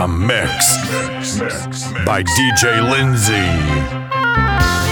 A mix. By DJ Lindsay.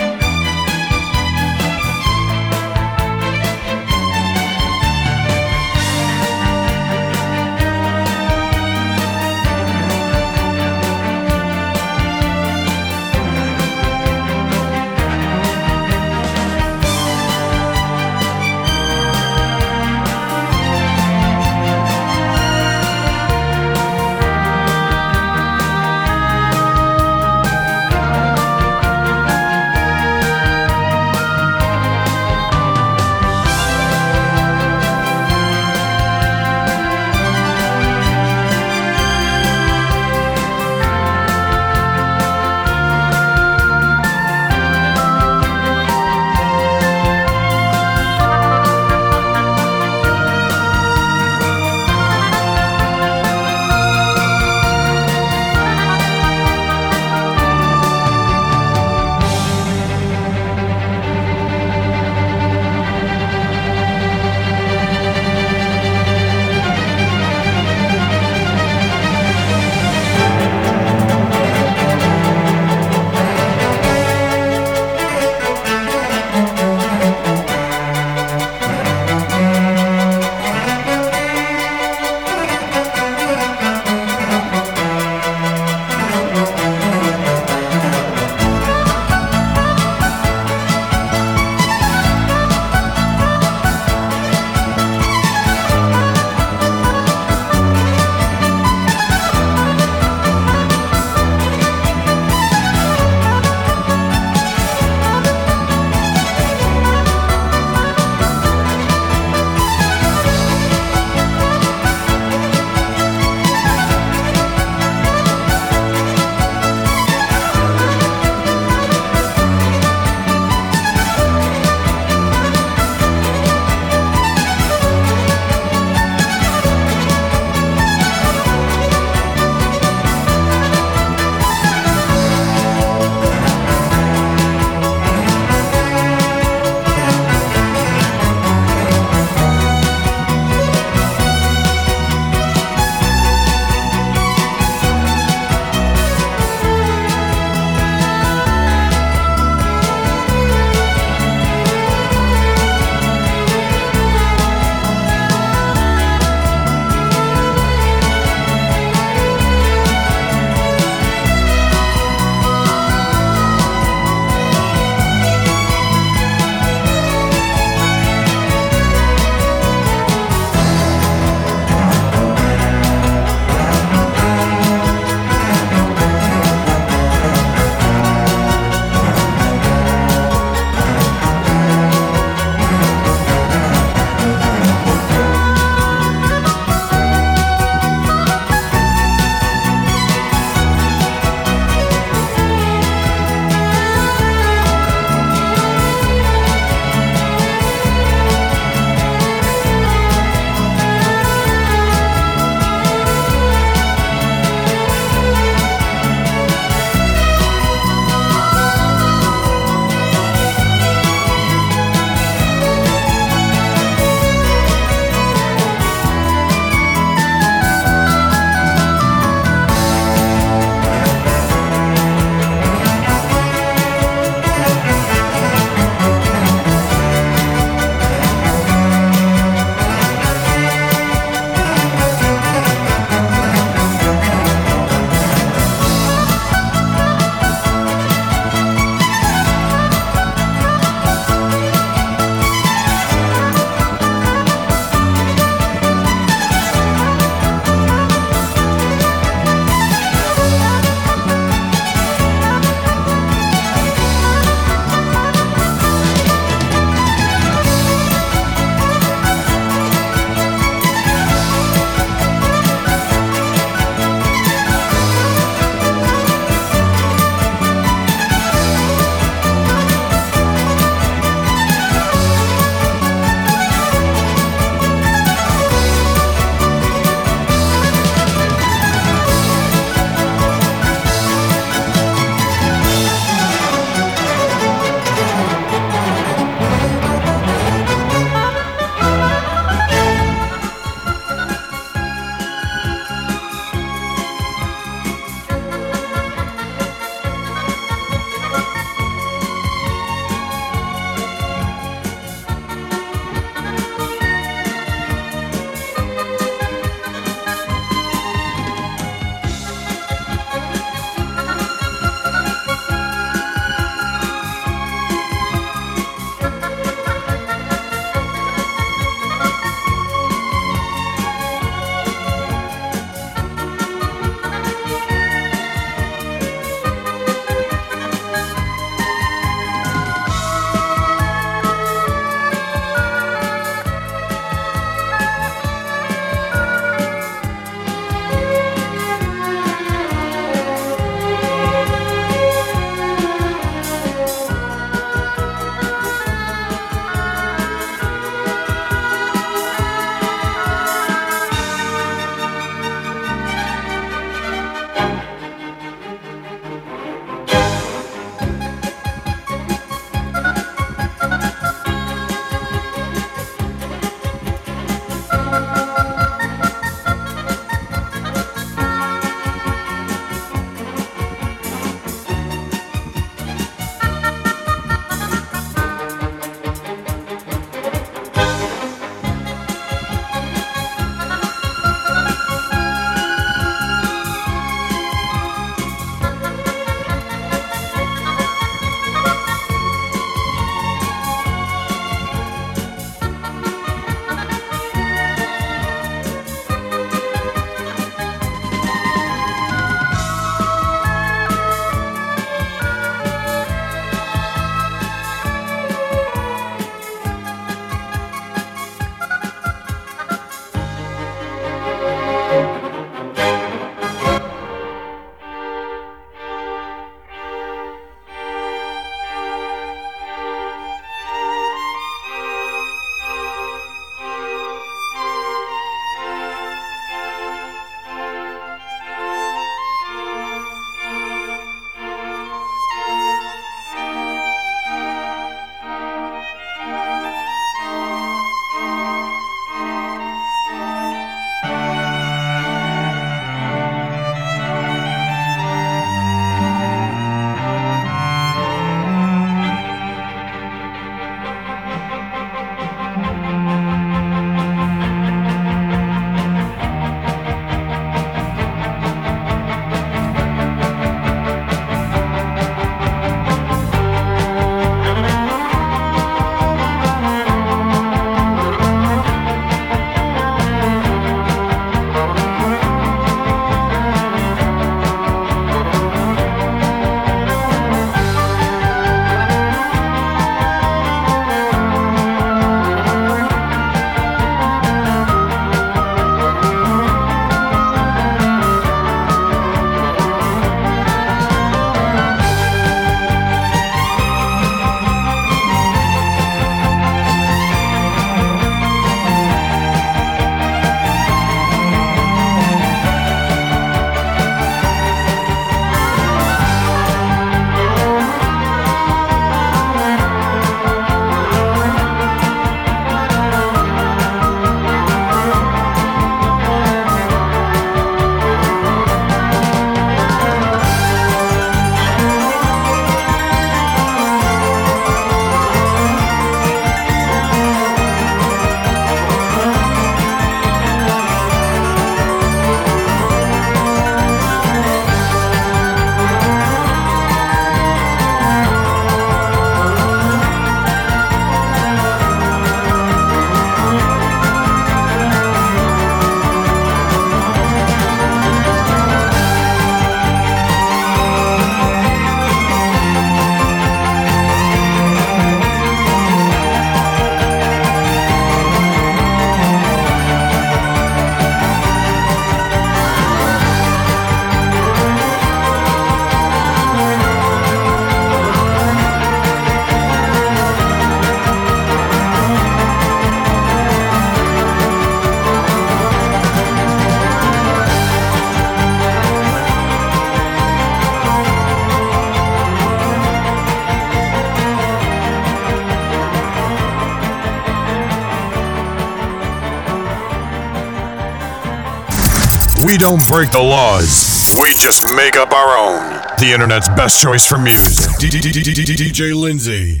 We don't break the laws. We just make up our own. The internet's best choice for music. DJ Lindsay.